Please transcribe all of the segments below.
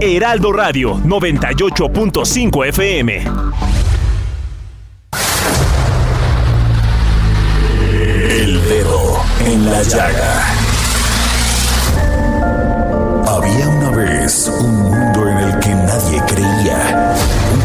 Heraldo Radio 98.5 FM. El dedo en la llaga. Había una vez un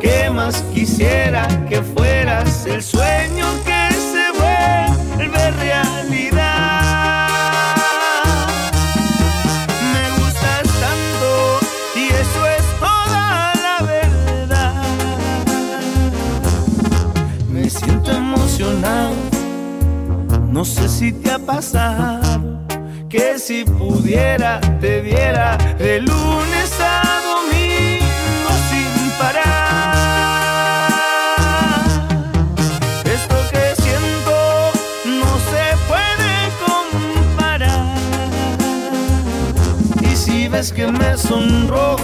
¿Qué más quisiera que fueras el sueño que se vuelve realidad? Me gustas tanto y eso es toda la verdad. Me siento emocionado, no sé si te ha pasado que si pudiera te viera de lunes Que me sonrojo,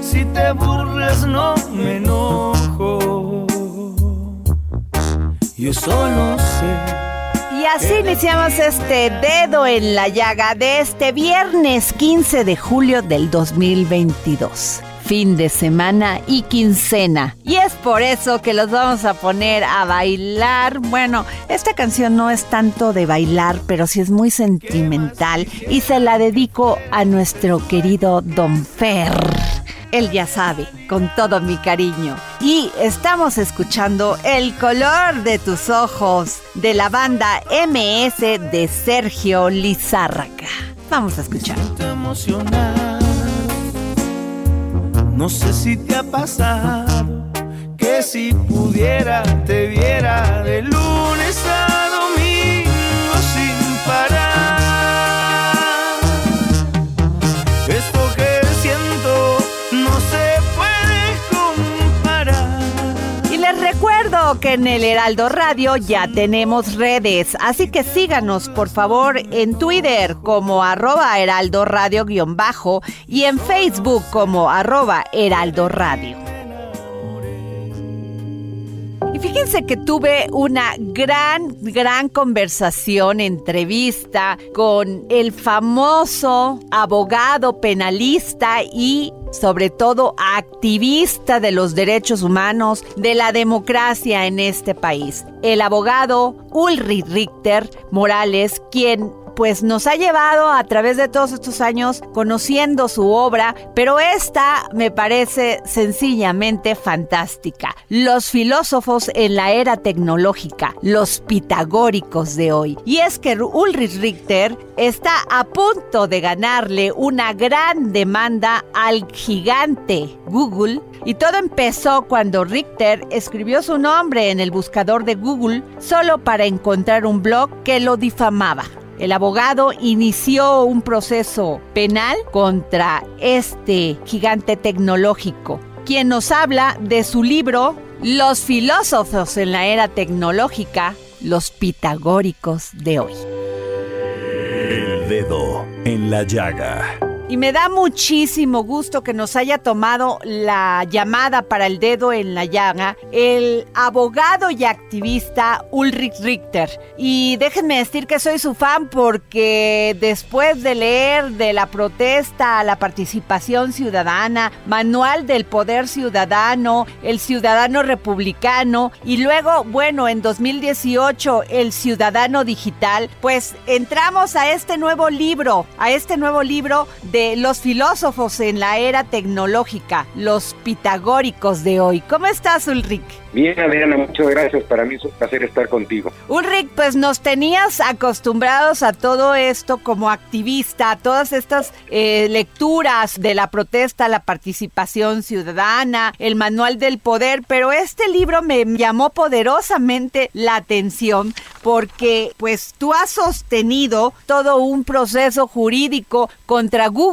si te burlas no me enojo. Yo solo sé. Y así iniciamos este dedo en la llaga de este viernes 15 de julio del 2022. Fin de semana y quincena. Y es por eso que los vamos a poner a bailar. Bueno, esta canción no es tanto de bailar, pero sí es muy sentimental. Y se la dedico a nuestro querido Don Fer. Él ya sabe, con todo mi cariño. Y estamos escuchando El color de tus ojos de la banda MS de Sergio Lizárraga. Vamos a escuchar. No sé si te ha pasado que si pudiera te viera de lunes a que en el Heraldo Radio ya tenemos redes, así que síganos por favor en Twitter como arroba heraldo radio guion bajo y en Facebook como arroba heraldo radio. Y fíjense que tuve una gran, gran conversación, entrevista con el famoso abogado penalista y sobre todo activista de los derechos humanos, de la democracia en este país. El abogado Ulrich Richter Morales, quien pues nos ha llevado a través de todos estos años conociendo su obra, pero esta me parece sencillamente fantástica. Los filósofos en la era tecnológica, los pitagóricos de hoy. Y es que Ulrich Richter está a punto de ganarle una gran demanda al gigante Google y todo empezó cuando Richter escribió su nombre en el buscador de Google solo para encontrar un blog que lo difamaba. El abogado inició un proceso penal contra este gigante tecnológico, quien nos habla de su libro Los filósofos en la era tecnológica, los pitagóricos de hoy. El dedo en la llaga. Y me da muchísimo gusto que nos haya tomado la llamada para el dedo en la llaga el abogado y activista Ulrich Richter. Y déjenme decir que soy su fan porque después de leer de la protesta a la participación ciudadana, Manual del Poder Ciudadano, El Ciudadano Republicano y luego, bueno, en 2018, El Ciudadano Digital, pues entramos a este nuevo libro, a este nuevo libro de los filósofos en la era tecnológica, los pitagóricos de hoy. ¿Cómo estás, Ulrich? Bien, Adriana, muchas gracias. Para mí es un placer estar contigo. Ulrich, pues nos tenías acostumbrados a todo esto como activista, a todas estas eh, lecturas de la protesta, la participación ciudadana, el manual del poder, pero este libro me llamó poderosamente la atención porque pues tú has sostenido todo un proceso jurídico contra Google.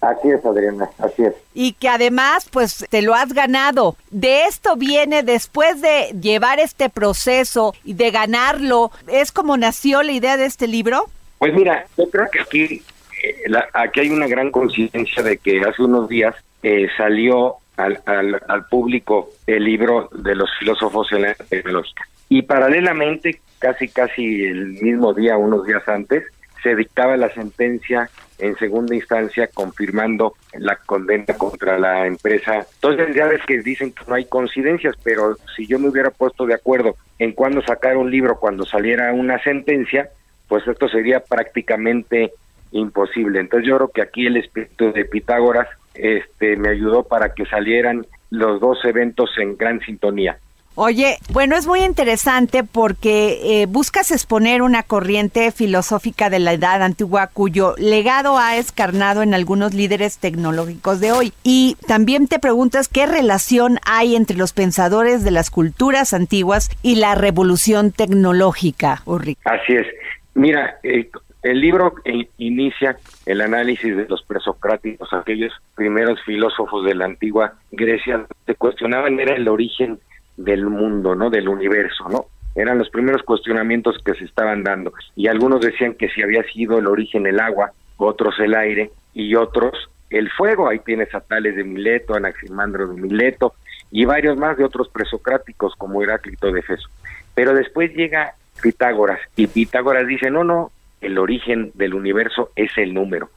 Así es, Adriana, así es. Y que además, pues, te lo has ganado. De esto viene, después de llevar este proceso y de ganarlo, ¿es como nació la idea de este libro? Pues mira, yo creo que aquí, eh, aquí hay una gran conciencia de que hace unos días eh, salió al, al, al, público el libro de los filósofos en la tecnológica. Y paralelamente, casi casi el mismo día, unos días antes, se dictaba la sentencia en segunda instancia confirmando la condena contra la empresa. Entonces ya ves que dicen que no hay coincidencias, pero si yo me hubiera puesto de acuerdo en cuándo sacar un libro, cuando saliera una sentencia, pues esto sería prácticamente imposible. Entonces yo creo que aquí el espíritu de Pitágoras este me ayudó para que salieran los dos eventos en gran sintonía. Oye, bueno, es muy interesante porque eh, buscas exponer una corriente filosófica de la edad antigua cuyo legado ha escarnado en algunos líderes tecnológicos de hoy. Y también te preguntas qué relación hay entre los pensadores de las culturas antiguas y la revolución tecnológica, Ulrich. Así es. Mira, eh, el libro inicia el análisis de los presocráticos, aquellos primeros filósofos de la antigua Grecia, se cuestionaban era el origen del mundo, ¿no? Del universo, ¿no? Eran los primeros cuestionamientos que se estaban dando. Y algunos decían que si había sido el origen el agua, otros el aire y otros el fuego. Ahí tienes a Tales de Mileto, Anaximandro de Mileto y varios más de otros presocráticos como Heráclito de Efeso. Pero después llega Pitágoras y Pitágoras dice, no, no, el origen del universo es el número,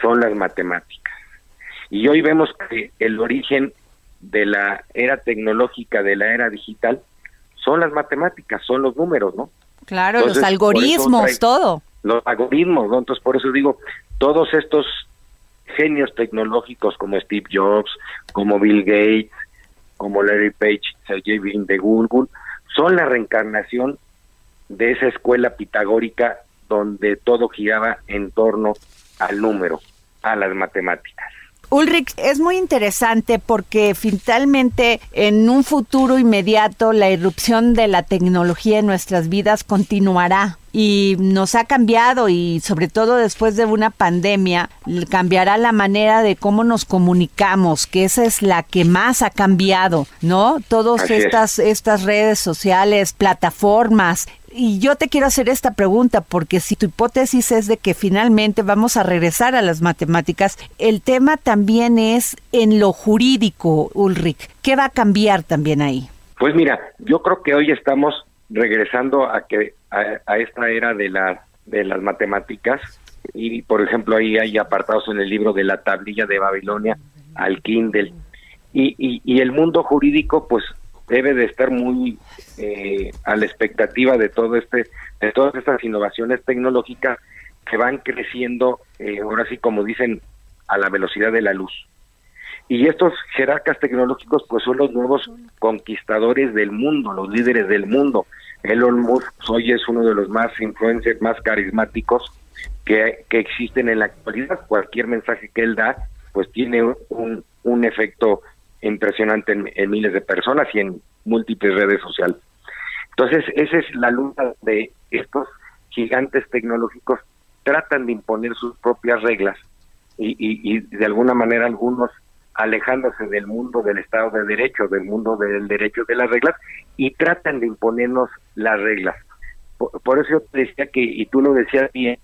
son las matemáticas. Y hoy vemos que el origen de la era tecnológica, de la era digital, son las matemáticas, son los números, ¿no? Claro, los algoritmos, todo. Los algoritmos, ¿no? Entonces, por eso digo, todos estos genios tecnológicos como Steve Jobs, como Bill Gates, como Larry Page, Sergey Brin de Google, son la reencarnación de esa escuela pitagórica donde todo giraba en torno al número, a las matemáticas. Ulrich, es muy interesante porque finalmente en un futuro inmediato la irrupción de la tecnología en nuestras vidas continuará y nos ha cambiado y sobre todo después de una pandemia cambiará la manera de cómo nos comunicamos, que esa es la que más ha cambiado, ¿no? Todas estas estas redes sociales, plataformas, y yo te quiero hacer esta pregunta porque si tu hipótesis es de que finalmente vamos a regresar a las matemáticas, el tema también es en lo jurídico, Ulrich. ¿Qué va a cambiar también ahí? Pues mira, yo creo que hoy estamos regresando a que a, esta era de la de las matemáticas y por ejemplo ahí hay apartados en el libro de la tablilla de Babilonia al Kindle y, y, y el mundo jurídico pues debe de estar muy eh, a la expectativa de todo este de todas estas innovaciones tecnológicas que van creciendo eh, ahora sí como dicen a la velocidad de la luz. Y estos jerarcas tecnológicos pues son los nuevos conquistadores del mundo los líderes del mundo. Elon Musk hoy es uno de los más influencers más carismáticos que, que existen en la actualidad. Cualquier mensaje que él da pues tiene un, un efecto impresionante en, miles de personas y en múltiples redes sociales. Entonces, esa es la lucha de estos gigantes tecnológicos, tratan de imponer sus propias reglas y, y, de alguna manera algunos alejándose del mundo del Estado de Derecho, del mundo del derecho de las reglas, y tratan de imponernos las reglas. Por, eso yo te decía que, y tú lo decías bien,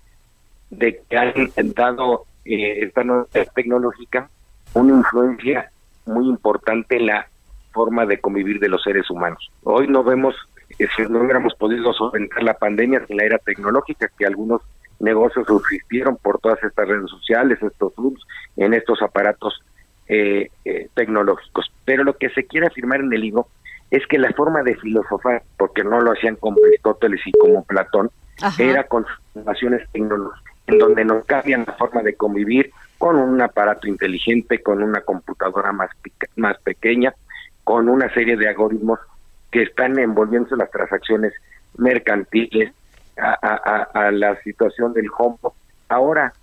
de que han dado eh, esta nueva tecnológica una influencia muy importante en la forma de convivir de los seres humanos. Hoy no vemos, si no hubiéramos podido solventar la pandemia sin la era tecnológica, que algunos negocios subsistieron por todas estas redes sociales, estos Zooms, en estos aparatos eh, eh, tecnológicos. Pero lo que se quiere afirmar en el libro es que la forma de filosofar, porque no lo hacían como Aristóteles y como Platón, era con innovaciones tecnológicas, en donde nos cambian la forma de convivir con un aparato inteligente, con una computadora más, más pequeña, con una serie de algoritmos que están envolviendo las transacciones mercantiles, a, la situación del home. Ahora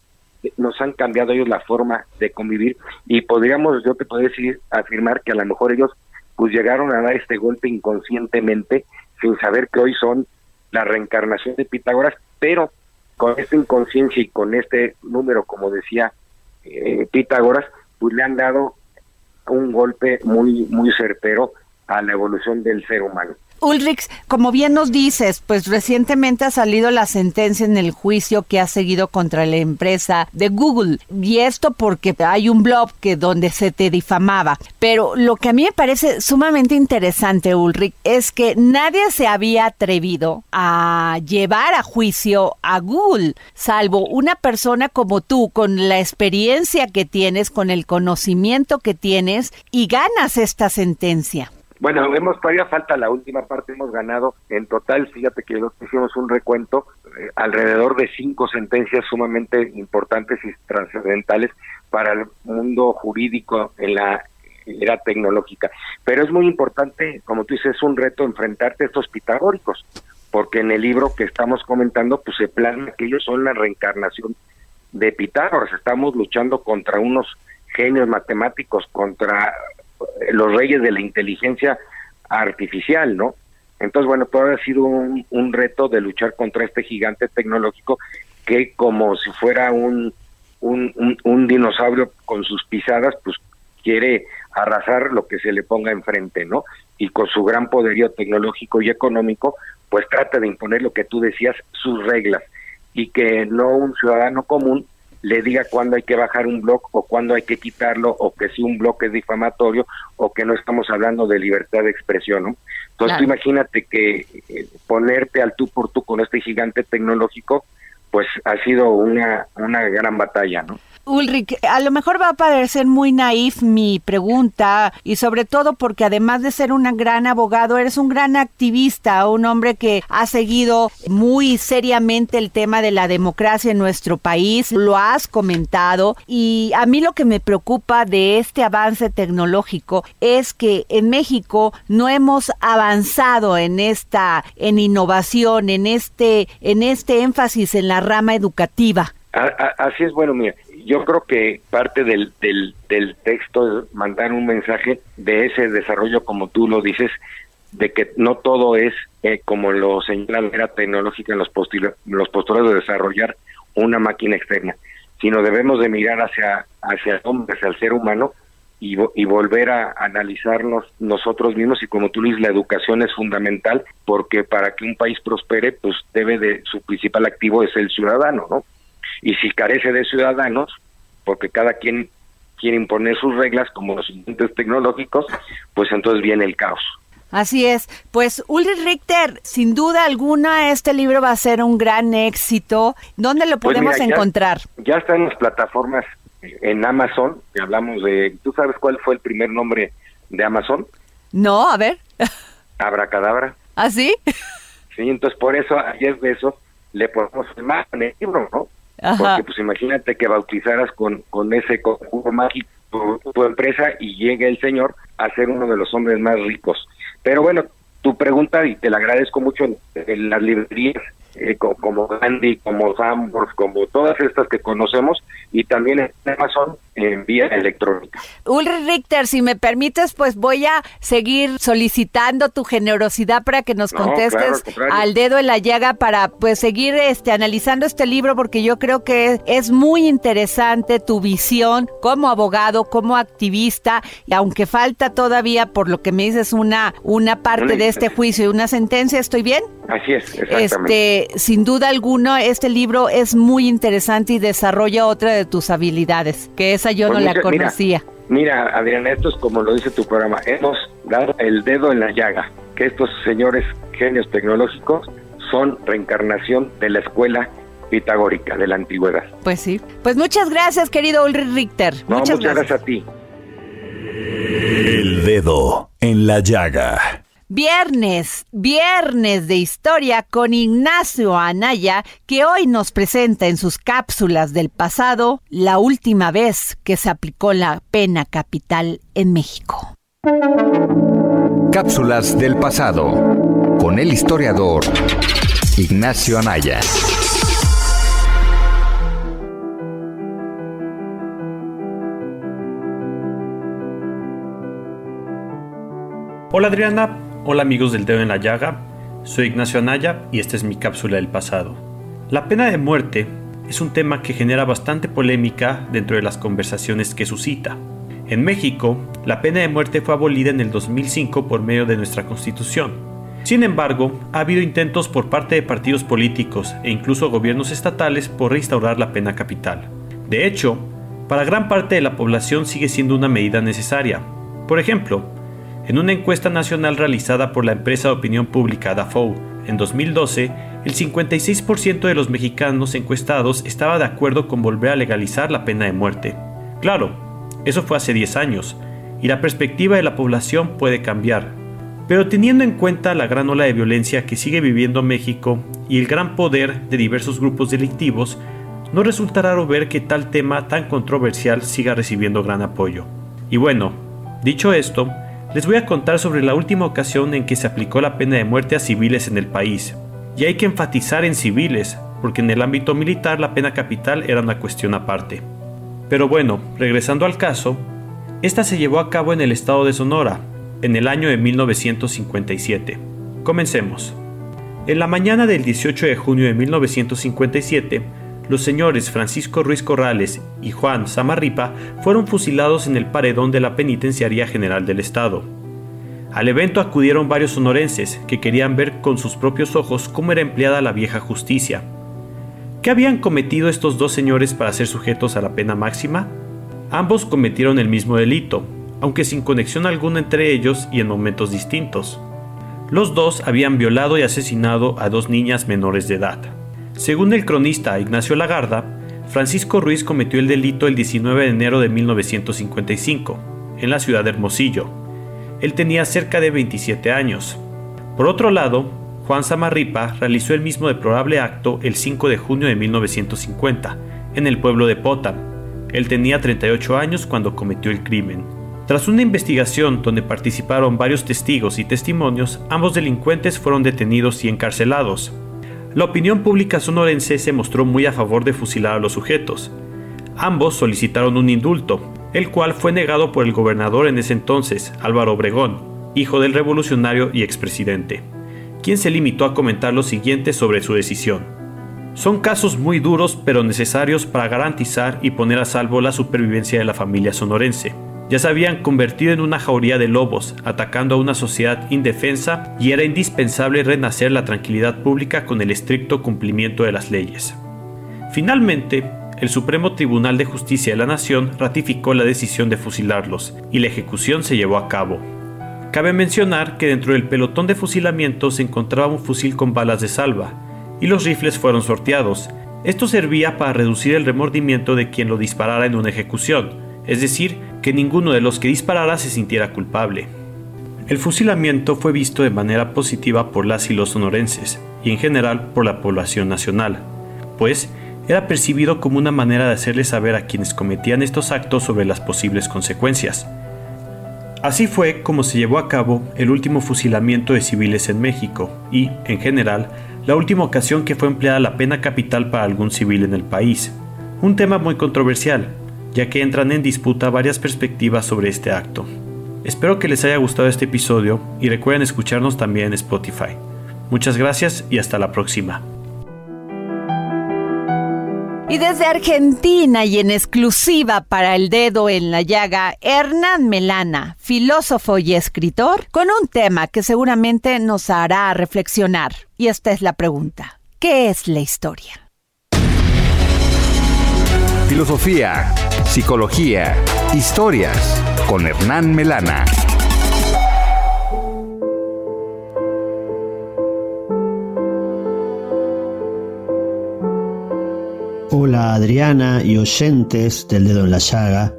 nos han cambiado ellos la forma de convivir y podríamos, yo te puedo decir, afirmar que a lo mejor ellos pues llegaron a dar este golpe inconscientemente sin saber que hoy son la reencarnación de Pitágoras, pero con esta inconsciencia y con este número, como decía eh, Pitágoras, pues le han dado un golpe muy muy certero a la evolución del ser humano. Ulrich, como bien nos dices, pues recientemente ha salido la sentencia en el juicio que ha seguido contra la empresa de Google. Y esto porque hay un blog que donde se te difamaba. Pero lo que a mí me parece sumamente interesante, Ulrich, es que nadie se había atrevido a llevar a juicio a Google, salvo una persona como tú, con la experiencia que tienes, con el conocimiento que tienes, y ganas esta sentencia. Bueno, hemos todavía falta la última parte, hemos ganado en total, fíjate que hicimos un recuento, eh, alrededor de cinco sentencias sumamente importantes y trascendentales para el mundo jurídico en la era tecnológica. Pero es muy importante, como tú dices, es un reto enfrentarte a estos pitagóricos, porque en el libro que estamos comentando, pues se plasma que ellos son la reencarnación de Pitágoras. Estamos luchando contra unos genios matemáticos, contra los reyes de la inteligencia artificial, ¿no? Entonces, bueno, todo ha sido un, reto de luchar contra este gigante tecnológico que como si fuera un, un, un, dinosaurio con sus pisadas, pues quiere arrasar lo que se le ponga enfrente, ¿no? Y con su gran poderío tecnológico y económico, pues trata de imponer lo que tú decías, sus reglas, y que no un ciudadano común le diga cuándo hay que bajar un blog o cuándo hay que quitarlo o que si un blog es difamatorio o que no estamos hablando de libertad de expresión, ¿no? Entonces tú imagínate que eh, ponerte al tú por tú con este gigante tecnológico, pues ha sido una, una gran batalla, ¿no? Ulrich, a lo mejor va a parecer muy naif mi pregunta y sobre todo porque además de ser un gran abogado, eres un gran activista, un hombre que ha seguido muy seriamente el tema de la democracia en nuestro país, lo has comentado y a mí lo que me preocupa de este avance tecnológico es que en México no hemos avanzado en esta en innovación, en este en este énfasis en la rama educativa. Así es, bueno, mira, yo creo que parte del, del, del texto es mandar un mensaje de ese desarrollo, como tú lo dices, de que no todo es eh, como lo señala la era tecnológica en los, los postulados de desarrollar una máquina externa, sino debemos de mirar hacia, hacia el hombre, hacia el ser humano y, y volver a analizarnos nosotros mismos y como tú dices, la educación es fundamental porque para que un país prospere, pues debe de, su principal activo es el ciudadano, ¿no? Y si carece de ciudadanos, porque cada quien quiere imponer sus reglas como los inventos tecnológicos, pues entonces viene el caos. Así es. Pues Ulrich Richter, sin duda alguna, este libro va a ser un gran éxito. ¿Dónde lo pues podemos encontrar? Ya está en las plataformas en Amazon, que hablamos de... ¿Tú sabes cuál fue el primer nombre de Amazon? No, a ver. Abracadabra. ¿Ah, sí? Sí, entonces por eso a Jeff Bezos le ponemos más en el libro, ¿no? Porque pues imagínate que bautizaras con, con ese conjuro mágico tu, empresa y llegue el señor a ser uno de los hombres más ricos. Pero bueno, tu pregunta, y te la agradezco mucho, en, las librerías eh, como, Gandhi, como Sambors, como todas estas que conocemos, y también en Amazon, en vía electrónica. Ulrich Richter, si me permites, pues voy a seguir solicitando tu generosidad para que nos No, contestes claro, al dedo en la llaga para pues seguir este analizando este libro porque yo creo que es muy interesante tu visión como abogado, como activista y aunque falta todavía por lo que me dices una una parte Una de este juicio y una sentencia, ¿estoy bien? Así es, exactamente. Este, sin duda alguna, este libro es muy interesante y desarrolla otra de tus habilidades, que esa yo Pues no la muchas- mira, conocía. Mira, Adriana, esto es como lo dice tu programa. Hemos dado el dedo en la llaga, que estos señores genios tecnológicos son reencarnación de la escuela pitagórica de la antigüedad. Pues sí. Pues muchas gracias, querido Ulrich Richter. No, muchas, muchas gracias. gracias a ti. El dedo en la llaga. Viernes, viernes de historia con Ignacio Anaya, que hoy nos presenta en sus cápsulas del pasado la última vez que se aplicó la pena capital en México. Cápsulas del pasado con el historiador Ignacio Anaya. Hola Adriana, hola amigos del dedo en la llaga, soy Ignacio Anaya y esta es mi cápsula del pasado. La pena de muerte es un tema que genera bastante polémica dentro de las conversaciones que suscita. En México, la pena de muerte fue abolida en el 2005 por medio de nuestra constitución. Sin embargo, ha habido intentos por parte de partidos políticos e incluso gobiernos estatales por reinstaurar la pena capital. De hecho, para gran parte de la población sigue siendo una medida necesaria. Por ejemplo, en una encuesta nacional realizada por la empresa de opinión pública Dafou en 2012, el 56% de los mexicanos encuestados estaba de acuerdo con volver a legalizar la pena de muerte. Claro, eso fue hace 10 años, y la perspectiva de la población puede cambiar. Pero teniendo en cuenta la gran ola de violencia que sigue viviendo México y el gran poder de diversos grupos delictivos, no resulta raro ver que tal tema tan controversial siga recibiendo gran apoyo. Y bueno, dicho esto, les voy a contar sobre la última ocasión en que se aplicó la pena de muerte a civiles en el país. Y hay que enfatizar en civiles, porque en el ámbito militar la pena capital era una cuestión aparte. Pero bueno, regresando al caso, esta se llevó a cabo en el estado de Sonora, en el año de 1957. Comencemos. En la mañana del 18 de junio de 1957, los señores Francisco Ruiz Corrales y Juan Samarripa fueron fusilados en el paredón de la Penitenciaría General del Estado. Al evento acudieron varios sonorenses que querían ver con sus propios ojos cómo era empleada la vieja justicia. ¿Qué habían cometido estos dos señores para ser sujetos a la pena máxima? Ambos cometieron el mismo delito, aunque sin conexión alguna entre ellos y en momentos distintos. Los dos habían violado y asesinado a dos niñas menores de edad. Según el cronista Ignacio Lagarda, Francisco Ruiz cometió el delito el 19 de enero de 1955, en la ciudad de Hermosillo. Él tenía cerca de 27 años. Por otro lado, Juan Samarripa realizó el mismo deplorable acto el 5 de junio de 1950, en el pueblo de Potam. Él tenía 38 años cuando cometió el crimen. Tras una investigación donde participaron varios testigos y testimonios, ambos delincuentes fueron detenidos y encarcelados. La opinión pública sonorense se mostró muy a favor de fusilar a los sujetos. Ambos solicitaron un indulto, el cual fue negado por el gobernador en ese entonces, Álvaro Obregón, hijo del revolucionario y expresidente, quien se limitó a comentar lo siguiente sobre su decisión. Son casos muy duros pero necesarios para garantizar y poner a salvo la supervivencia de la familia sonorense. Ya se habían convertido en una jauría de lobos, atacando a una sociedad indefensa y era indispensable renacer la tranquilidad pública con el estricto cumplimiento de las leyes. Finalmente, el Supremo Tribunal de Justicia de la Nación ratificó la decisión de fusilarlos y la ejecución se llevó a cabo. Cabe mencionar que dentro del pelotón de fusilamiento se encontraba un fusil con balas de salva, y los rifles fueron sorteados. Esto servía para reducir el remordimiento de quien lo disparara en una ejecución, es decir, que ninguno de los que disparara se sintiera culpable. El fusilamiento fue visto de manera positiva por las y los sonorenses, y en general por la población nacional, pues era percibido como una manera de hacerles saber a quienes cometían estos actos sobre las posibles consecuencias. Así fue como se llevó a cabo el último fusilamiento de civiles en México y, en general, la última ocasión que fue empleada la pena capital para algún civil en el país. Un tema muy controversial, ya que entran en disputa varias perspectivas sobre este acto. Espero que les haya gustado este episodio y recuerden escucharnos también en Spotify. Muchas gracias y hasta la próxima. Y desde Argentina y en exclusiva para el dedo en la llaga, Hernán Melana, filósofo y escritor, con un tema que seguramente nos hará reflexionar. Y esta es la pregunta. ¿Qué es la historia? Filosofía, psicología, historias con Hernán Melana. Hola Adriana y oyentes del dedo en la llaga.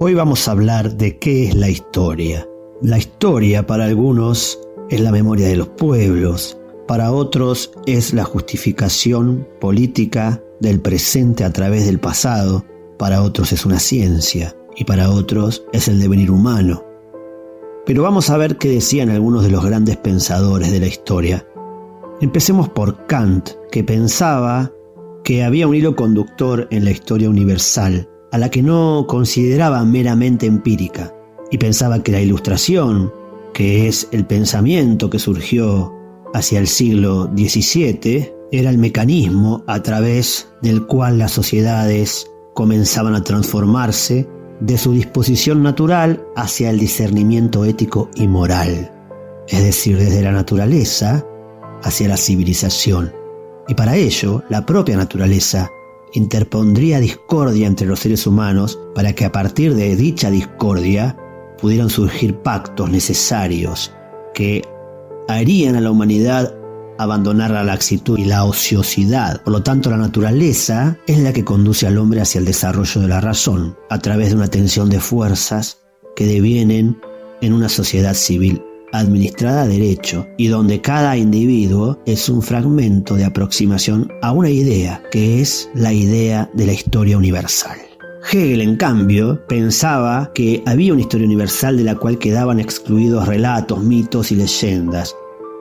Hoy vamos a hablar de qué es la historia. La historia para algunos es la memoria de los pueblos, para otros es la justificación política del presente a través del pasado, para otros es una ciencia y para otros es el devenir humano. Pero vamos a ver qué decían algunos de los grandes pensadores de la historia. Empecemos por Kant, que pensaba que había un hilo conductor en la historia universal, a la que no consideraba meramente empírica, y pensaba que la ilustración, que es el pensamiento que surgió hacia el siglo XVII, era el mecanismo a través del cual las sociedades comenzaban a transformarse de su disposición natural hacia el discernimiento ético y moral, es decir, desde la naturaleza hacia la civilización. Y para ello, la propia naturaleza interpondría discordia entre los seres humanos para que a partir de dicha discordia pudieran surgir pactos necesarios que harían a la humanidad abandonar la laxitud y la ociosidad. Por lo tanto, la naturaleza es la que conduce al hombre hacia el desarrollo de la razón, a través de una tensión de fuerzas que devienen en una sociedad civil administrada a derecho y donde cada individuo es un fragmento de aproximación a una idea, que es la idea de la historia universal. Hegel, en cambio, pensaba que había una historia universal de la cual quedaban excluidos relatos, mitos y leyendas,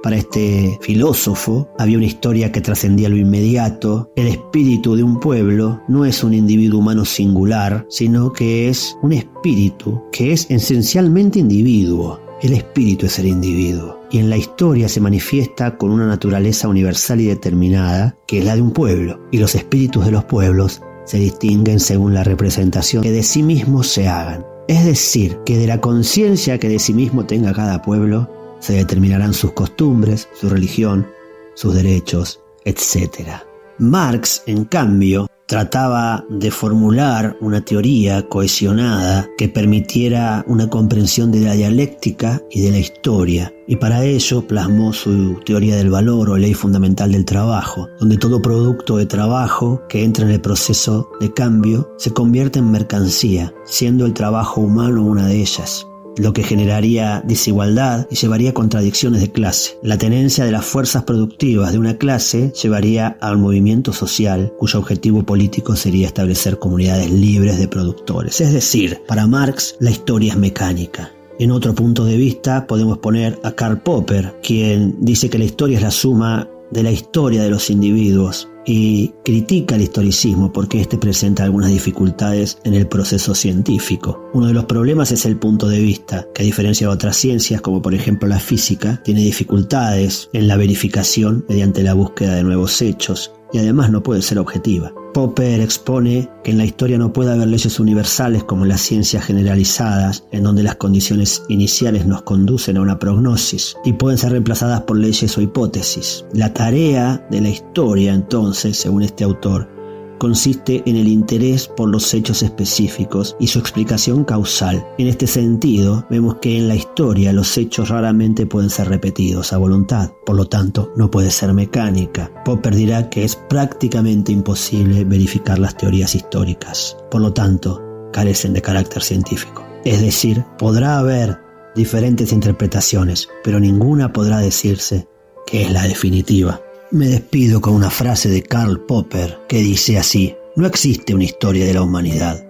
para este filósofo había una historia que trascendía lo inmediato. El espíritu de un pueblo no es un individuo humano singular, sino que es un espíritu que es esencialmente individuo. El espíritu es el individuo y en la historia se manifiesta con una naturaleza universal y determinada que es la de un pueblo y los espíritus de los pueblos se distinguen según la representación que de sí mismos se hagan. Es decir, que de la conciencia que de sí mismo tenga cada pueblo se determinarán sus costumbres, su religión, sus derechos, etc. Marx, en cambio, trataba de formular una teoría cohesionada que permitiera una comprensión de la dialéctica y de la historia, y para ello plasmó su teoría del valor o ley fundamental del trabajo, donde todo producto de trabajo que entra en el proceso de cambio se convierte en mercancía, siendo el trabajo humano una de ellas lo que generaría desigualdad y llevaría a contradicciones de clase. La tenencia de las fuerzas productivas de una clase llevaría a un movimiento social cuyo objetivo político sería establecer comunidades libres de productores. Es decir, para Marx la historia es mecánica. En otro punto de vista podemos poner a Karl Popper, quien dice que la historia es la suma de la historia de los individuos y critica el historicismo porque éste presenta algunas dificultades en el proceso científico. Uno de los problemas es el punto de vista, que a diferencia de otras ciencias, como por ejemplo la física, tiene dificultades en la verificación mediante la búsqueda de nuevos hechos y además no puede ser objetiva. Popper expone que en la historia no puede haber leyes universales como las ciencias generalizadas, en donde las condiciones iniciales nos conducen a una prognosis y pueden ser reemplazadas por leyes o hipótesis. La tarea de la historia, entonces, según este autor, consiste en el interés por los hechos específicos y su explicación causal. En este sentido, vemos que en la historia los hechos raramente pueden ser repetidos a voluntad, por lo tanto no puede ser mecánica. Popper dirá que es prácticamente imposible verificar las teorías históricas, por lo tanto carecen de carácter científico. Es decir, podrá haber diferentes interpretaciones, pero ninguna podrá decirse que es la definitiva. Me despido con una frase de Karl Popper que dice así, no existe una historia de la humanidad,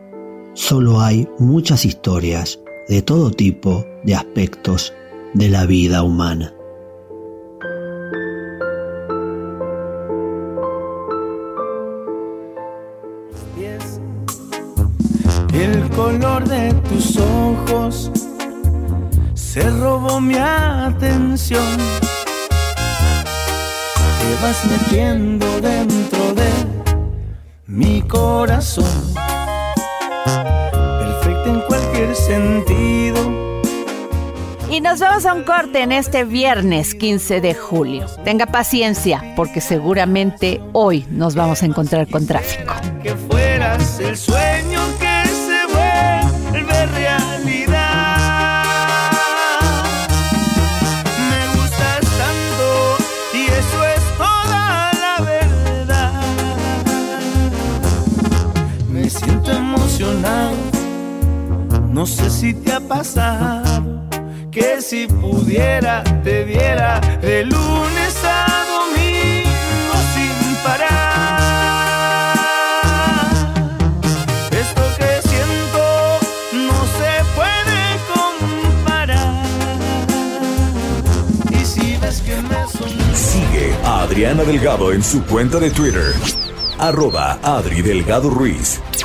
solo hay muchas historias de todo tipo de aspectos de la vida humana. El color de tus ojos se robó mi atención. Te vas metiendo dentro de mi corazón. Perfecto en cualquier sentido y nos vamos a un corte en este viernes 15 de julio. Tenga paciencia, porque seguramente hoy nos vamos a encontrar con tráfico. Que fueras el sueño que se vuelve realidad. Siento emocionado, no sé si te ha pasado que si pudiera te viera de lunes a domingo sin parar. Esto que siento no se puede comparar. Y si ves que me son... Sigue a Adriana Delgado en su cuenta de Twitter arroba Adri Delgado Ruiz.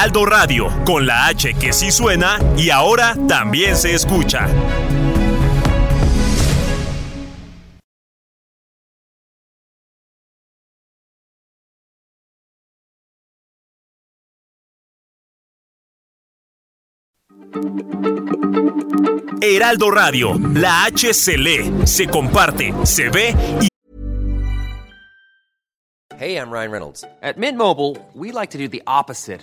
Heraldo Radio, con la H que sí suena y ahora también se escucha. Heraldo Radio, la H se lee, se comparte, se ve y... Hey, I'm Ryan Reynolds. At Mint Mobile, we like to do the opposite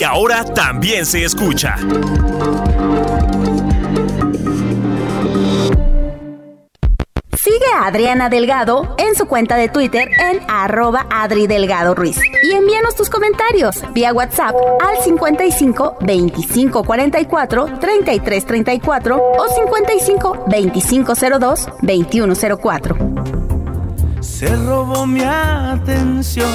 Que ahora también se escucha. Sigue a Adriana Delgado en su cuenta de Twitter en arroba Adri Delgado Ruiz. Y envíanos tus comentarios vía WhatsApp al 55 25 44 33 34 o 55 25 02 21 04. Se robó mi atención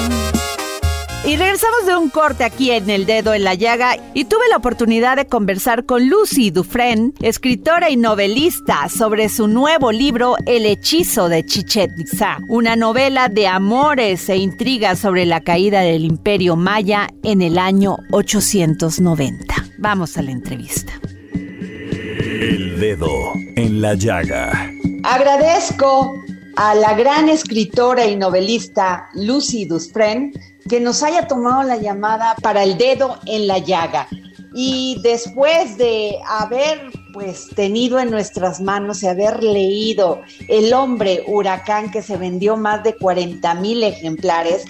y regresamos de un corte aquí en El Dedo en la Llaga y tuve la oportunidad de conversar con Lucy Dufresne, escritora y novelista, sobre su nuevo libro El hechizo de Chichen Itza, una novela de amores e intrigas sobre la caída del imperio maya en el año 890. Vamos a la entrevista. El Dedo en la Llaga. Agradezco a la gran escritora y novelista Lucy Dufresne que nos haya tomado la llamada para el dedo en la llaga. Y después de haber pues tenido en nuestras manos y haber leído El hombre huracán que se vendió más de 40 mil ejemplares,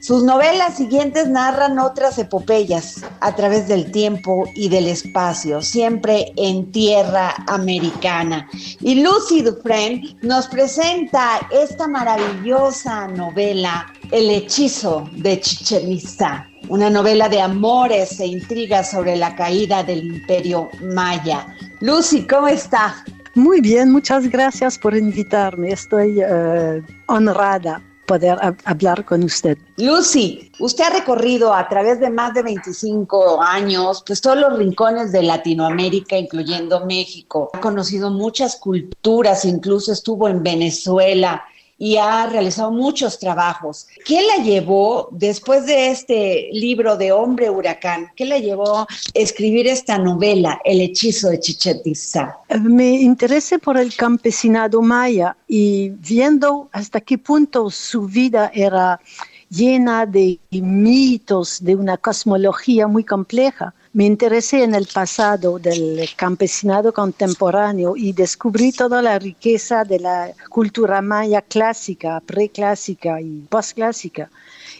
sus novelas siguientes narran otras epopeyas a través del tiempo y del espacio, siempre en tierra americana. Y Lucy Dufresne nos presenta esta maravillosa novela, El hechizo de Chichen Itza, una novela de amores e intrigas sobre la caída del imperio maya. Lucy, ¿cómo está? Muy bien, muchas gracias por invitarme. Estoy eh, honrada poder hablar con usted. Lucy, usted ha recorrido a través de más de 25 años, pues todos los rincones de Latinoamérica, incluyendo México. Ha conocido muchas culturas, incluso estuvo en Venezuela y ha realizado muchos trabajos. ¿Qué la llevó, después de este libro de Hombre Huracán, qué la llevó a escribir esta novela, El hechizo de Chichetiza? Me interesé por el campesinado maya y viendo hasta qué punto su vida era llena de mitos, de una cosmología muy compleja. Me interesé en el pasado del campesinado contemporáneo y descubrí toda la riqueza de la cultura maya clásica, preclásica y postclásica.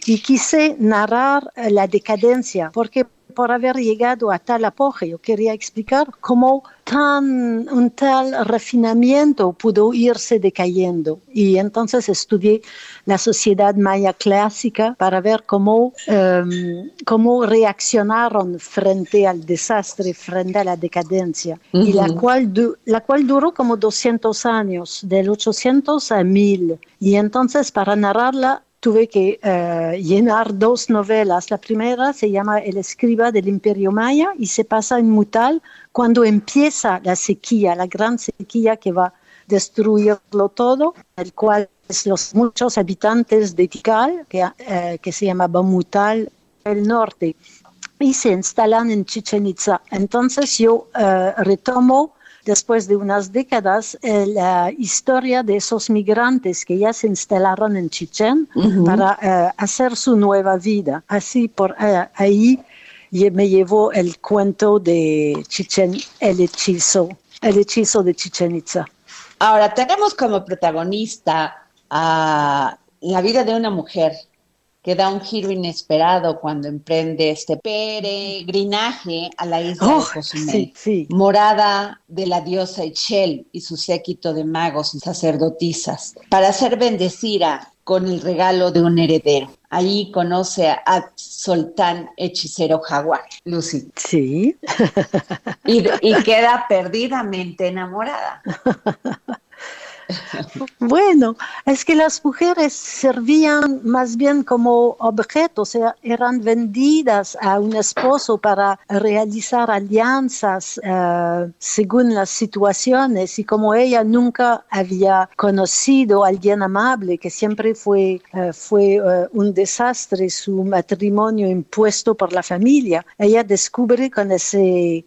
Y quise narrar la decadencia, porque por haber llegado a tal apogeo. Quería explicar cómo tan, un tal refinamiento pudo irse decayendo. Y entonces estudié la sociedad maya clásica para ver cómo, em, cómo reaccionaron frente al desastre, frente a la decadencia, y la cual, la cual duró como 200 años, del 800 a 1000. Y entonces para narrarla tuve que eh, llenar dos novelas. La primera se llama El escriba del Imperio Maya y se pasa en Mutal cuando empieza la sequía, la gran sequía que va a destruirlo todo, el cual es los muchos habitantes de Tikal, que, eh, que se llama Bamutal, el norte, y se instalan en Chichen Itza. Entonces yo eh, retomo después de unas décadas eh, la historia de esos migrantes que ya se instalaron en Chichen para eh, hacer su nueva vida. Así por eh, ahí me llevó el cuento de Chichen, el hechizo, el hechizo de Chichen Itza. Ahora tenemos como protagonista a la vida de una mujer que da un giro inesperado cuando emprende este peregrinaje a la isla de oh, Cozumel, morada de la diosa Echel y su séquito de magos y sacerdotisas, para ser bendecida con el regalo de un heredero. Allí conoce a Soltán Hechicero Jaguar, Lucy. Sí. y, y queda perdidamente enamorada. Bueno, es que las mujeres servían más bien como objetos, eran vendidas a un esposo para realizar alianzas eh, según las situaciones. Y como ella nunca había conocido a alguien amable, que siempre fue, eh, fue eh, un desastre su matrimonio impuesto por la familia, ella descubre con ese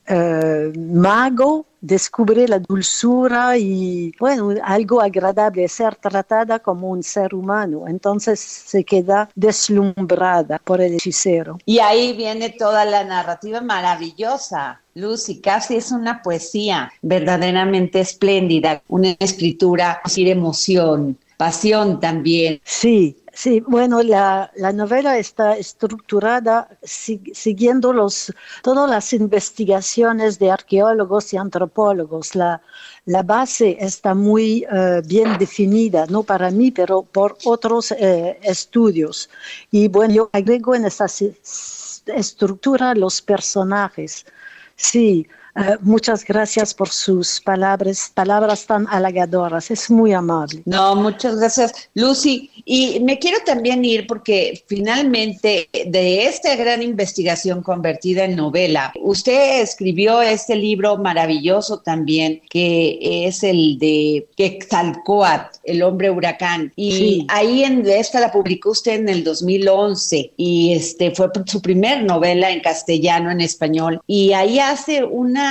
mago descubre la dulzura y, bueno, algo agradable, ser tratada como un ser humano. Entonces se queda deslumbrada por el hechicero. Y ahí viene toda la narrativa maravillosa. Lucy, casi es una poesía verdaderamente espléndida, una escritura sin emoción, pasión también. Sí, Sí, bueno, la, novela está estructurada siguiendo los, todas las investigaciones de arqueólogos y antropólogos. La, base está muy eh, bien definida, no para mí, pero por otros eh, estudios. Y bueno, yo agrego en esta estructura los personajes. Sí, eh, muchas gracias por sus palabras, palabras tan halagadoras. Es muy amable. No, muchas gracias, Lucy. Y me quiero también ir porque finalmente de esta gran investigación convertida en novela, usted escribió este libro maravilloso también, que es el de Quetzalcoatl, el hombre huracán. Y ahí en esta la publicó usted en el 2011 y este fue su primer novela en castellano, en español. Y ahí hace una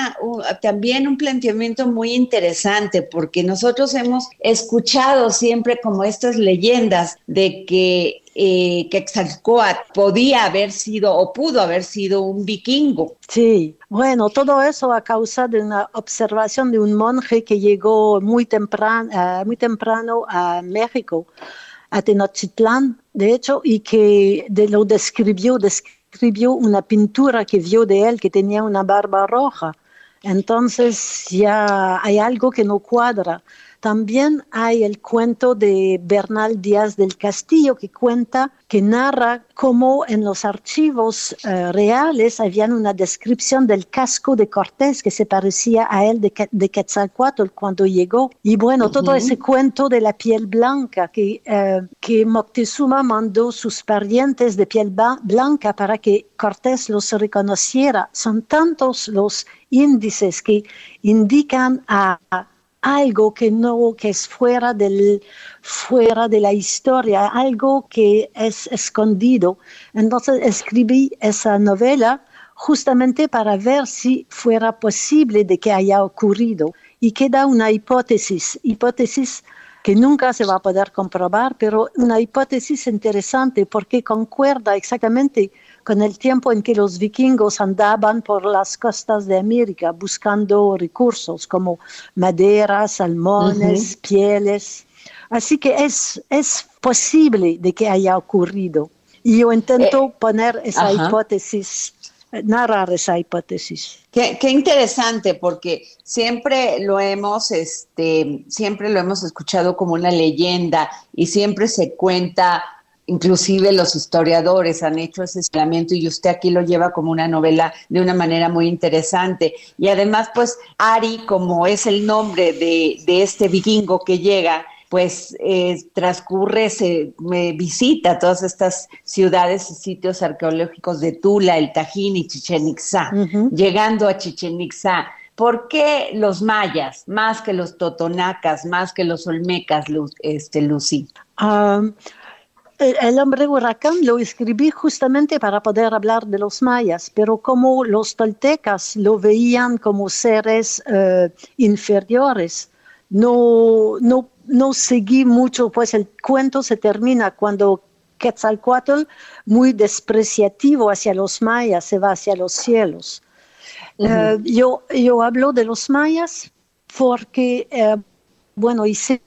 también un planteamiento muy interesante porque nosotros hemos escuchado siempre como estas leyendas de que eh, Quetzalcoatl podía haber sido o pudo haber sido un vikingo. Sí, bueno, todo eso a causa de una observación de un monje que llegó muy temprano, eh, muy temprano a México, a Tenochtitlán, de hecho, y que lo describió, describió una pintura que vio de él que tenía una barba roja. Entonces ya hay algo que no cuadra. También hay el cuento de Bernal Díaz del Castillo que cuenta, que narra cómo en los archivos eh, reales había una descripción del casco de Cortés que se parecía a él de, de Quetzalcoatl cuando llegó. Y bueno, todo ese cuento de la piel blanca que, eh, que Moctezuma mandó sus parientes de piel blanca para que Cortés los reconociera. Son tantos los índices que indican a algo que no que es fuera del fuera de la historia algo que es escondido. Entonces escribí esa novela justamente para ver si fuera posible de que haya ocurrido. Y queda una hipótesis hipótesis que nunca se va a poder comprobar, pero una hipótesis interesante porque concuerda exactamente con el tiempo en que los vikingos andaban por las costas de América buscando recursos como madera, salmones, pieles. Así que es, es posible de que haya ocurrido. Y yo intento Eh, poner esa ajá. hipótesis, narrar esa hipótesis. Qué, qué interesante, porque siempre lo hemos, este, siempre lo hemos escuchado como una leyenda y siempre se cuenta, inclusive los historiadores han hecho ese aislamiento y usted aquí lo lleva como una novela de una manera muy interesante. Y además, pues, Ari, como es el nombre de, de este vikingo que llega, pues eh, transcurre, se me visita todas estas ciudades y sitios arqueológicos de Tula, el Tajín y Chichen Itzá. Llegando a Chichen Itzá, ¿por qué los mayas, más que los totonacas, más que los olmecas, Lu- este, Lucy? Am, el, hombre huracán lo escribí justamente para poder hablar de los mayas, pero como los toltecas lo veían como seres eh, inferiores, no, no, no seguí mucho, pues el cuento se termina cuando Quetzalcoatl, muy despreciativo hacia los mayas, se va hacia los cielos. Eh, yo, yo hablo de los mayas porque, eh, bueno, hice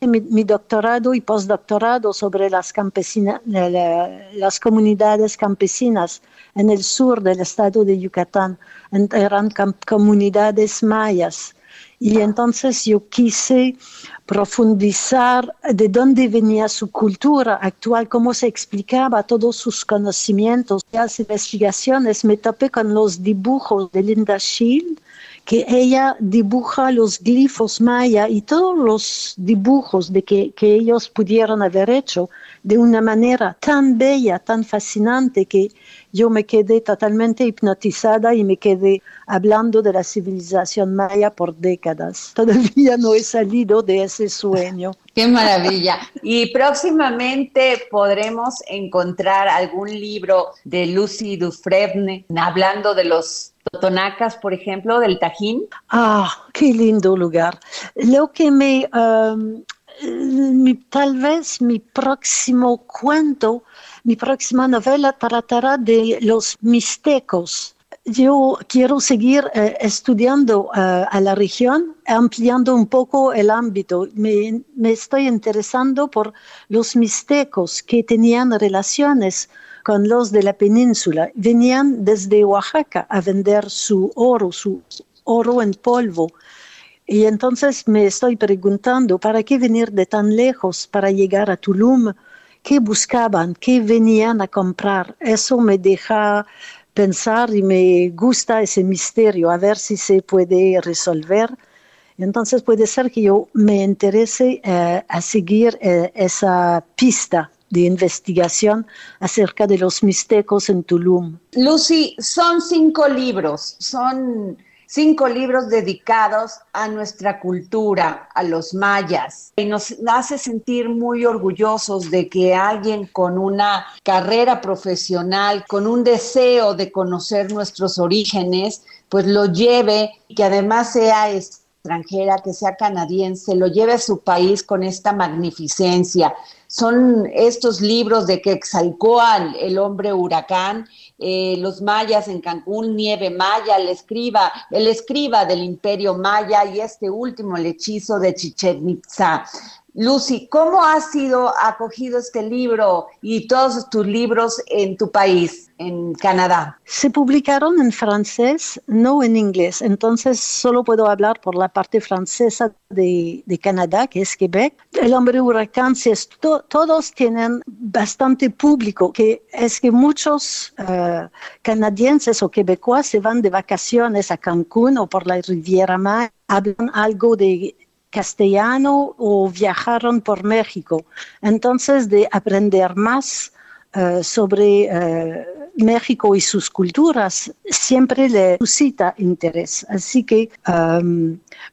mi, doctorado y postdoctorado sobre las, campesina- la- la- las comunidades campesinas en el sur del estado de Yucatán. Eran comunidades mayas. Y entonces yo quise profundizar de dónde venía su cultura actual, cómo se explicaba todos sus conocimientos. Las investigaciones me topé con los dibujos de Linda Schill, que ella dibuja los glifos maya y todos los dibujos de que, que ellos pudieron haber hecho de una manera tan bella, tan fascinante, que yo me quedé totalmente hipnotizada y me quedé hablando de la civilización maya por décadas. Todavía no he salido de ese sueño. Qué maravilla. Y próximamente podremos encontrar algún libro de Lucy Dufresne hablando de los totonacas, por ejemplo, del Tajín. Ah, qué lindo lugar. Lo que me, um, mi- tal vez mi próximo cuento, mi próxima novela tratará de los mixtecos. Yo quiero seguir eh, estudiando eh, a la región, ampliando un poco el ámbito. Me, me estoy interesando por los mixtecos que tenían relaciones con los de la península. Venían desde Oaxaca a vender su oro, su oro en polvo. Y entonces me estoy preguntando, ¿para qué venir de tan lejos para llegar a Tulum? ¿Qué buscaban? ¿Qué venían a comprar? Eso me deja pensar y me gusta ese misterio, a ver si se puede resolver. Entonces puede ser que yo me interese eh, a seguir eh, esa pista de investigación acerca de los mixtecos en Tulum. Lucy, son cinco libros, son cinco libros dedicados a nuestra cultura, a los mayas. Y nos hace sentir muy orgullosos de que alguien con una carrera profesional, con un deseo de conocer nuestros orígenes, pues lo lleve que además sea extranjera, que sea canadiense, lo lleve a su país con esta magnificencia. Son estos libros de Quetzalcóatl, el hombre huracán, eh, los mayas en Cancún, Nieve Maya, el escriba, el escriba del imperio maya y este último, el hechizo de Chichen Itza. Lucy, ¿cómo ha sido acogido este libro y todos tus libros en tu país, en Canadá? Se publicaron en francés, no en inglés, entonces solo puedo hablar por la parte francesa de, Canadá, que es Quebec. El hombre huracán, si es to- todos tienen bastante público, que es que muchos eh, canadienses o quebecois se van de vacaciones a Cancún o por la Riviera Maya, hablan algo de castellano o viajaron por México. Entonces, de aprender más eh, sobre eh, México y sus culturas siempre le suscita interés. Así que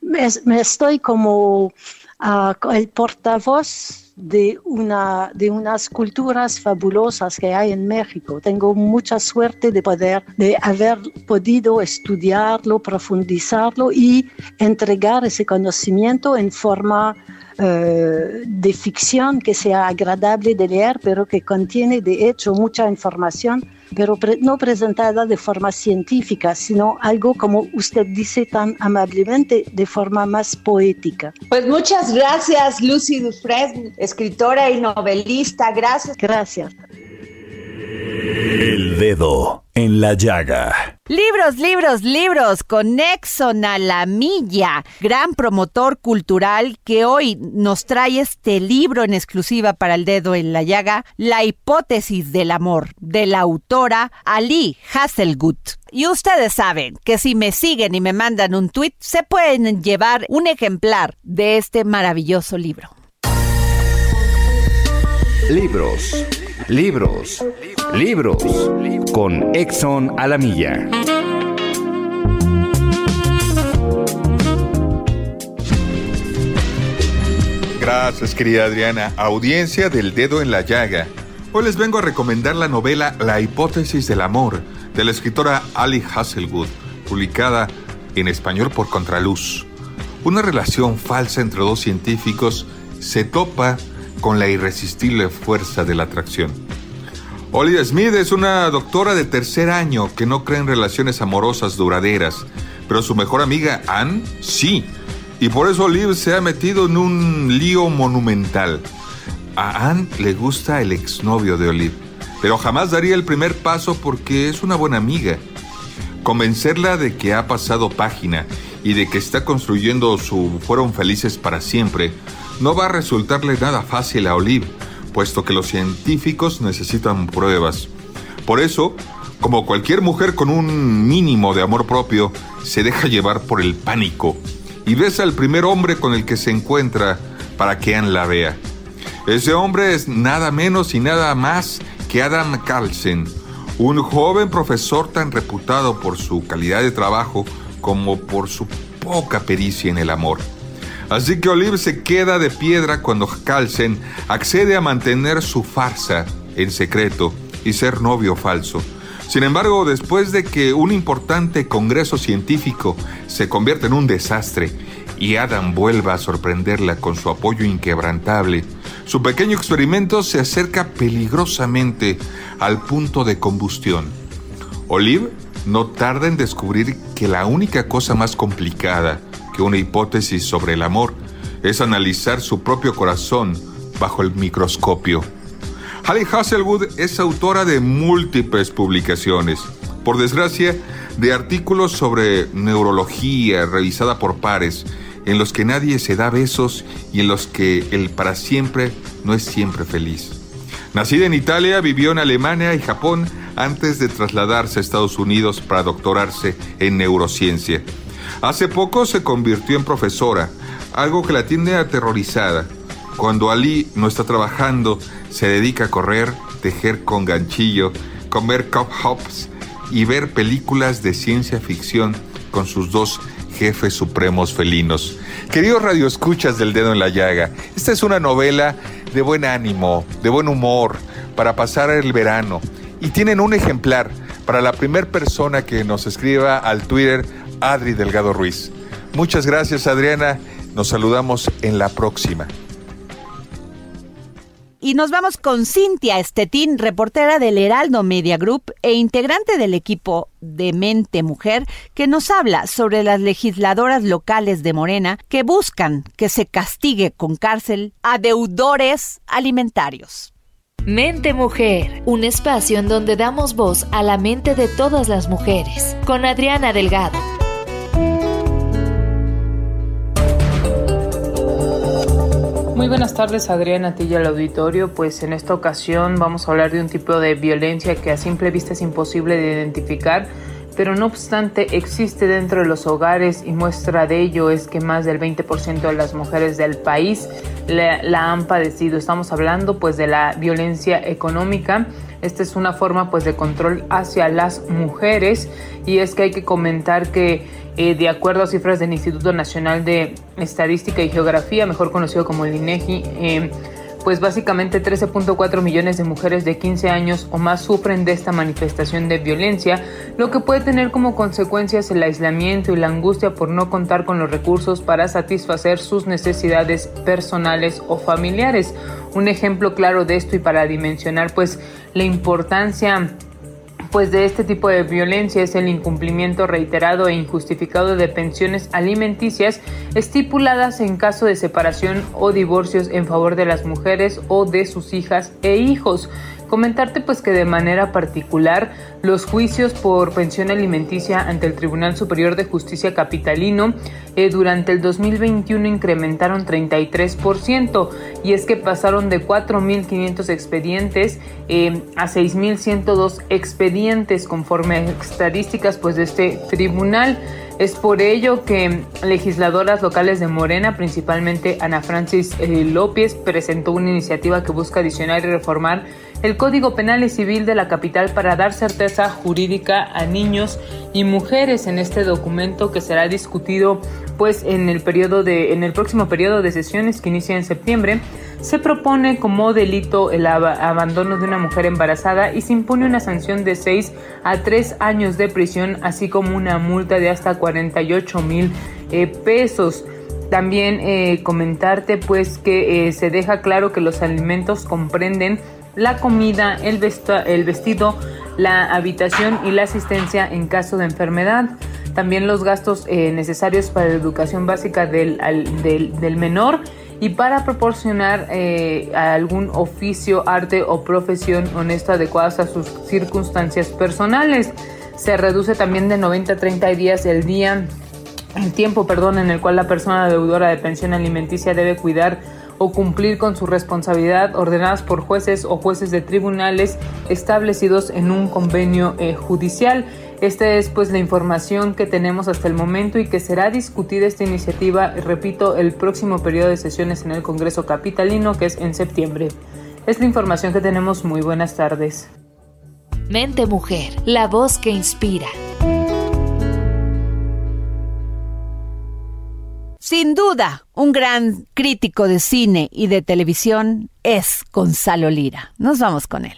me, me estoy como ah, el portavoz de, una, de unas culturas fabulosas que hay en México. Tengo mucha suerte de poder, de haber podido estudiarlo, profundizarlo y entregar ese conocimiento en forma eh, de ficción que sea agradable de leer, pero que contiene de hecho mucha información pero no presentada de forma científica, sino algo como usted dice tan amablemente, de forma más poética. Pues muchas gracias, Lucy Dufresne, escritora y novelista. Gracias. Gracias. El dedo en la llaga. Libros, libros, libros con Exxon a la milla, gran promotor cultural que hoy nos trae este libro en exclusiva para el dedo en la llaga, La hipótesis del amor, de la autora Ali Hasselgut. Y ustedes saben que si me siguen y me mandan un tweet, se pueden llevar un ejemplar de este maravilloso libro. Libros, libros, libros con Exxon a la milla. Gracias, querida Adriana. Audiencia del dedo en la llaga. Hoy les vengo a recomendar la novela La hipótesis del amor de la escritora Ali Hasselwood, publicada en español por Contraluz. Una relación falsa entre dos científicos se topa con la irresistible fuerza de la atracción. Olivia Smith es una doctora de tercer año que no cree en relaciones amorosas duraderas, pero su mejor amiga Anne sí. Y por eso Olive se ha metido en un lío monumental. A Anne le gusta el exnovio de Olive, pero jamás daría el primer paso porque es una buena amiga. Convencerla de que ha pasado página y de que está construyendo su fueron felices para siempre no va a resultarle nada fácil a Olive, puesto que los científicos necesitan pruebas. Por eso, como cualquier mujer con un mínimo de amor propio, se deja llevar por el pánico y besa al primer hombre con el que se encuentra para que Anne la vea. Ese hombre es nada menos y nada más que Adam Carlsen, un joven profesor tan reputado por su calidad de trabajo como por su poca pericia en el amor. Así que Olive se queda de piedra cuando Carlsen accede a mantener su farsa en secreto y ser novio falso. Sin embargo, después de que un importante congreso científico se convierte en un desastre y Adam vuelva a sorprenderla con su apoyo inquebrantable, su pequeño experimento se acerca peligrosamente al punto de combustión. Olive no tarda en descubrir que la única cosa más complicada que una hipótesis sobre el amor es analizar su propio corazón bajo el microscopio. Hallie Hasselwood es autora de múltiples publicaciones, por desgracia, de artículos sobre neurología revisada por pares, en los que nadie se da besos y en los que el para siempre no es siempre feliz. Nacida en Italia, vivió en Alemania y Japón antes de trasladarse a Estados Unidos para doctorarse en neurociencia. Hace poco se convirtió en profesora, algo que la tiene aterrorizada. Cuando Ali no está trabajando, se dedica a correr, tejer con ganchillo, comer cup hops y ver películas de ciencia ficción con sus dos jefes supremos felinos. Queridos radioescuchas del dedo en la llaga, esta es una novela de buen ánimo, de buen humor, para pasar el verano. Y tienen un ejemplar para la primera persona que nos escriba al Twitter Adri Delgado Ruiz. Muchas gracias Adriana, nos saludamos en la próxima. Y nos vamos con Cintia Estetín, reportera del Heraldo Media Group e integrante del equipo de Mente Mujer, que nos habla sobre las legisladoras locales de Morena que buscan que se castigue con cárcel a deudores alimentarios. Mente Mujer, un espacio en donde damos voz a la mente de todas las mujeres, con Adriana Delgado. Muy buenas tardes Adriana, a ti y al auditorio. Pues en esta ocasión vamos a hablar de un tipo de violencia que a simple vista es imposible de identificar, pero no obstante existe dentro de los hogares y muestra de ello es que más del 20% de las mujeres del país la, la han padecido. Estamos hablando pues de la violencia económica. Esta es una forma pues de control hacia las mujeres. Y es que hay que comentar que eh, de acuerdo a cifras del Instituto Nacional de Estadística y Geografía, mejor conocido como el INEGI, eh, pues básicamente 13.4 millones de mujeres de 15 años o más sufren de esta manifestación de violencia, lo que puede tener como consecuencias el aislamiento y la angustia por no contar con los recursos para satisfacer sus necesidades personales o familiares. Un ejemplo claro de esto y para dimensionar pues la importancia pues de este tipo de violencia es el incumplimiento reiterado e injustificado de pensiones alimenticias estipuladas en caso de separación o divorcios en favor de las mujeres o de sus hijas e hijos. Comentarte pues que de manera particular los juicios por pensión alimenticia ante el Tribunal Superior de Justicia Capitalino eh, durante el 2021 incrementaron 33% y es que pasaron de 4.500 expedientes eh, a 6.102 expedientes conforme a estadísticas pues de este tribunal. Es por ello que legisladoras locales de Morena, principalmente Ana Francis eh, López, presentó una iniciativa que busca adicionar y reformar el Código Penal y Civil de la capital para dar certeza jurídica a niños y mujeres en este documento que será discutido pues en el de en el próximo periodo de sesiones que inicia en septiembre se propone como delito el abandono de una mujer embarazada y se impone una sanción de 6 a 3 años de prisión así como una multa de hasta 48 mil eh, pesos también eh, comentarte pues que eh, se deja claro que los alimentos comprenden la comida, el, el vestido, la habitación y la asistencia en caso de enfermedad. También los gastos eh, necesarios para la educación básica del, del, menor y para proporcionar eh, algún oficio, arte o profesión honesto adecuadas a sus circunstancias personales. Se reduce también de 90 a 30 días el día, el tiempo, perdón, en el cual la persona deudora de pensión alimenticia debe cuidar o cumplir con su responsabilidad ordenadas por jueces o jueces de tribunales establecidos en un convenio eh, judicial. Esta es pues la información que tenemos hasta el momento y que será discutida esta iniciativa, repito, el próximo periodo de sesiones en el Congreso Capitalino, que es en septiembre. Es la información que tenemos. Muy buenas tardes. Mente Mujer, la voz que inspira. Sin duda, un gran crítico de cine y de televisión es Gonzalo Lira. Nos vamos con él.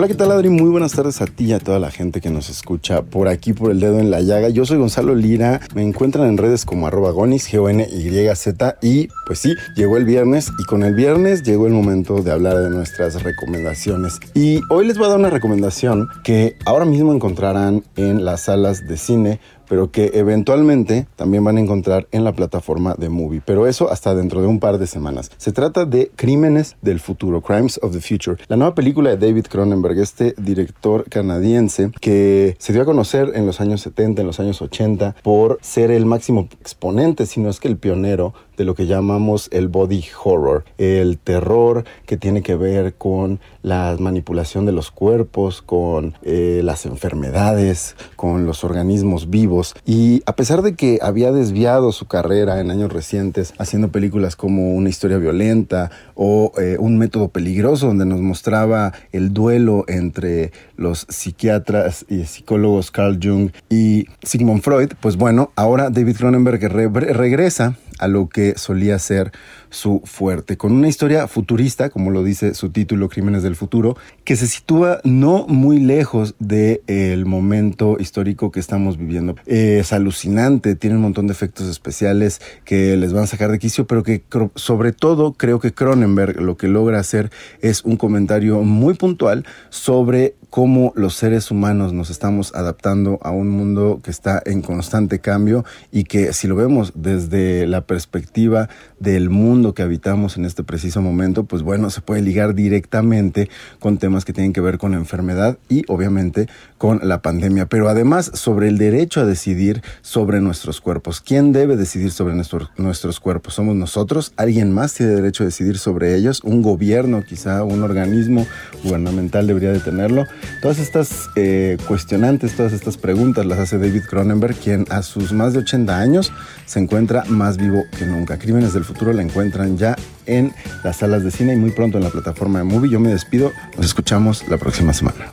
Hola, ¿qué tal Adri? Muy buenas tardes a ti y a toda la gente que nos escucha por aquí por el dedo en la llaga. Yo soy Gonzalo Lira, me encuentran en redes como arroba gonis, G-O-N-Y-Z y pues sí, llegó el viernes y con el viernes llegó el momento de hablar de nuestras recomendaciones. Y hoy les voy a dar una recomendación que ahora mismo encontrarán en las salas de cine pero que eventualmente también van a encontrar en la plataforma de Movie. Pero eso hasta dentro de un par de semanas. Se trata de Crímenes del Futuro, Crimes of the Future, la nueva película de David Cronenberg, este director canadiense que se dio a conocer en los años 70, en los años 80, por ser el máximo exponente, si no es que el pionero de lo que llamamos el body horror, el terror que tiene que ver con la manipulación de los cuerpos, con eh, las enfermedades, con los organismos vivos. Y a pesar de que había desviado su carrera en años recientes haciendo películas como Una historia violenta o eh, Un método peligroso donde nos mostraba el duelo entre los psiquiatras y psicólogos Carl Jung y Sigmund Freud, pues bueno, ahora David Cronenberg regresa a lo que solía ser su fuerte, con una historia futurista, como lo dice su título, Crímenes del Futuro, que se sitúa no muy lejos del el momento histórico que estamos viviendo. Es alucinante, tiene un montón de efectos especiales que les van a sacar de quicio, pero que sobre todo creo que Cronenberg lo que logra hacer es un comentario muy puntual sobre cómo los seres humanos nos estamos adaptando a un mundo que está en constante cambio y que si lo vemos desde la perspectiva del mundo que habitamos en este preciso momento, pues bueno, se puede ligar directamente con temas que tienen que ver con enfermedad y obviamente con la pandemia, pero además sobre el derecho a decidir sobre nuestros cuerpos. ¿Quién debe decidir sobre nuestros cuerpos? ¿Somos nosotros? ¿Alguien más tiene derecho a decidir sobre ellos? ¿Un gobierno quizá? ¿Un organismo gubernamental debería de tenerlo? Todas estas eh, cuestionantes, todas estas preguntas las hace David Cronenberg, quien a sus más de 80 años se encuentra más vivo que nunca. Crímenes del futuro la encuentran ya en las salas de cine y muy pronto en la plataforma de Movie. Yo me despido, nos escuchamos la próxima semana.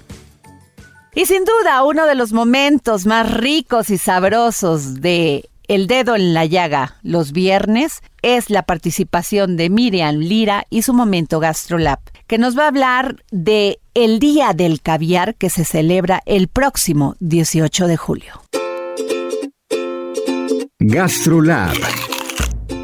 Y sin duda, uno de los momentos más ricos y sabrosos de El dedo en la llaga los viernes es la participación de Miriam Lira y su momento GastroLab, que nos va a hablar de el Día del Caviar que se celebra el próximo 18 de julio. GastroLab.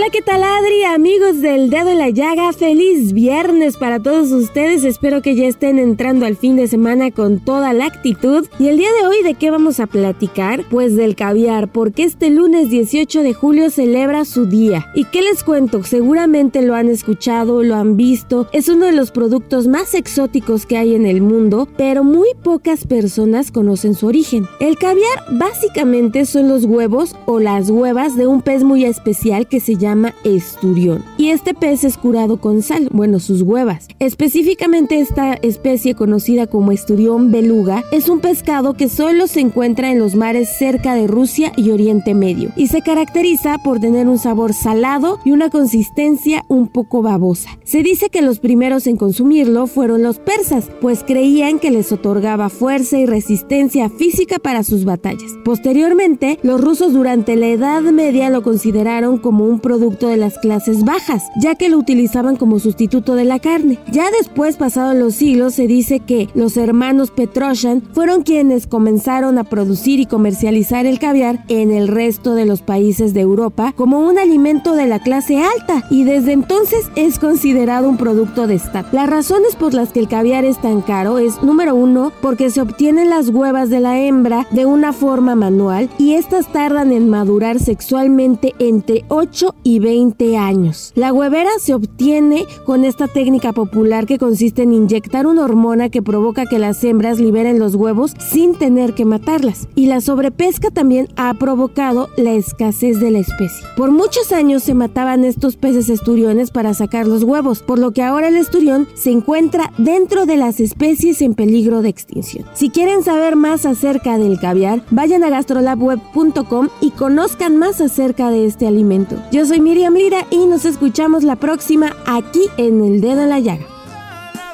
Hola, ¿qué tal Adri? Amigos del Dedo en la Llaga, feliz viernes para todos ustedes. Espero que ya estén entrando al fin de semana con toda la actitud. Y el día de hoy, ¿de qué vamos a platicar? Pues del caviar, porque este lunes 18 de julio celebra su día. ¿Y qué les cuento? Seguramente lo han escuchado, lo han visto. Es uno de los productos más exóticos que hay en el mundo, pero muy pocas personas conocen su origen. El caviar básicamente son los huevos o las huevas de un pez muy especial que se llama esturión. Y este pez es curado con sal, bueno, sus huevas. Específicamente esta especie conocida como esturión beluga es un pescado que solo se encuentra en los mares cerca de Rusia y Oriente Medio y se caracteriza por tener un sabor salado y una consistencia un poco babosa. Se dice que los primeros en consumirlo fueron los persas, pues creían que les otorgaba fuerza y resistencia física para sus batallas. Posteriormente, los rusos durante la Edad Media lo consideraron como un producto de las clases bajas, ya que lo utilizaban como sustituto de la carne. Ya después, pasados los siglos, se dice que los hermanos Petroshan fueron quienes comenzaron a producir y comercializar el caviar en el resto de los países de Europa como un alimento de la clase alta y desde entonces es considerado un producto de estatus. Las razones por las que el caviar es tan caro es número uno porque se obtienen las huevas de la hembra de una forma manual y estas tardan en madurar sexualmente entre 8 y 20 años. La huevera se obtiene con esta técnica popular que consiste en inyectar una hormona que provoca que las hembras liberen los huevos sin tener que matarlas. Y la sobrepesca también ha provocado la escasez de la especie. Por muchos años se mataban estos peces esturiones para sacar los huevos, por lo que ahora el esturión se encuentra dentro de las especies en peligro de extinción. Si quieren saber más acerca del caviar, vayan a gastrolabweb.com y conozcan más acerca de este alimento. Yo soy Miriam Lira y nos escuchamos la próxima aquí en El Dedo en la Llaga.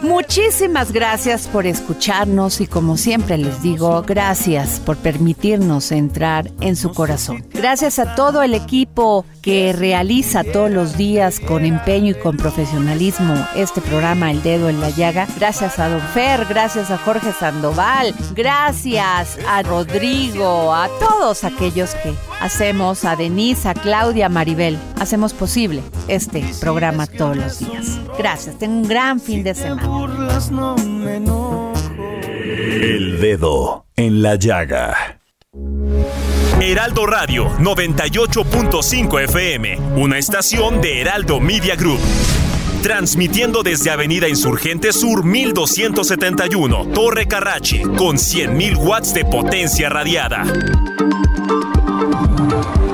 Muchísimas gracias por escucharnos y como siempre les digo, gracias por permitirnos entrar en su corazón. Gracias a todo el equipo que realiza todos los días con empeño y con profesionalismo este programa El Dedo en la Llaga. Gracias a Don Fer, gracias a Jorge Sandoval, gracias a Rodrigo, a todos aquellos que hacemos, a Denise, a Claudia, a Maribel, hacemos posible este programa todos los días. Gracias, tengo un gran fin de semana. El dedo en la llaga. Heraldo Radio 98.5 FM, una estación de Heraldo Media Group. Transmitiendo desde Avenida Insurgente Sur 1271, Torre Carrachi, con 100.000 watts de potencia radiada.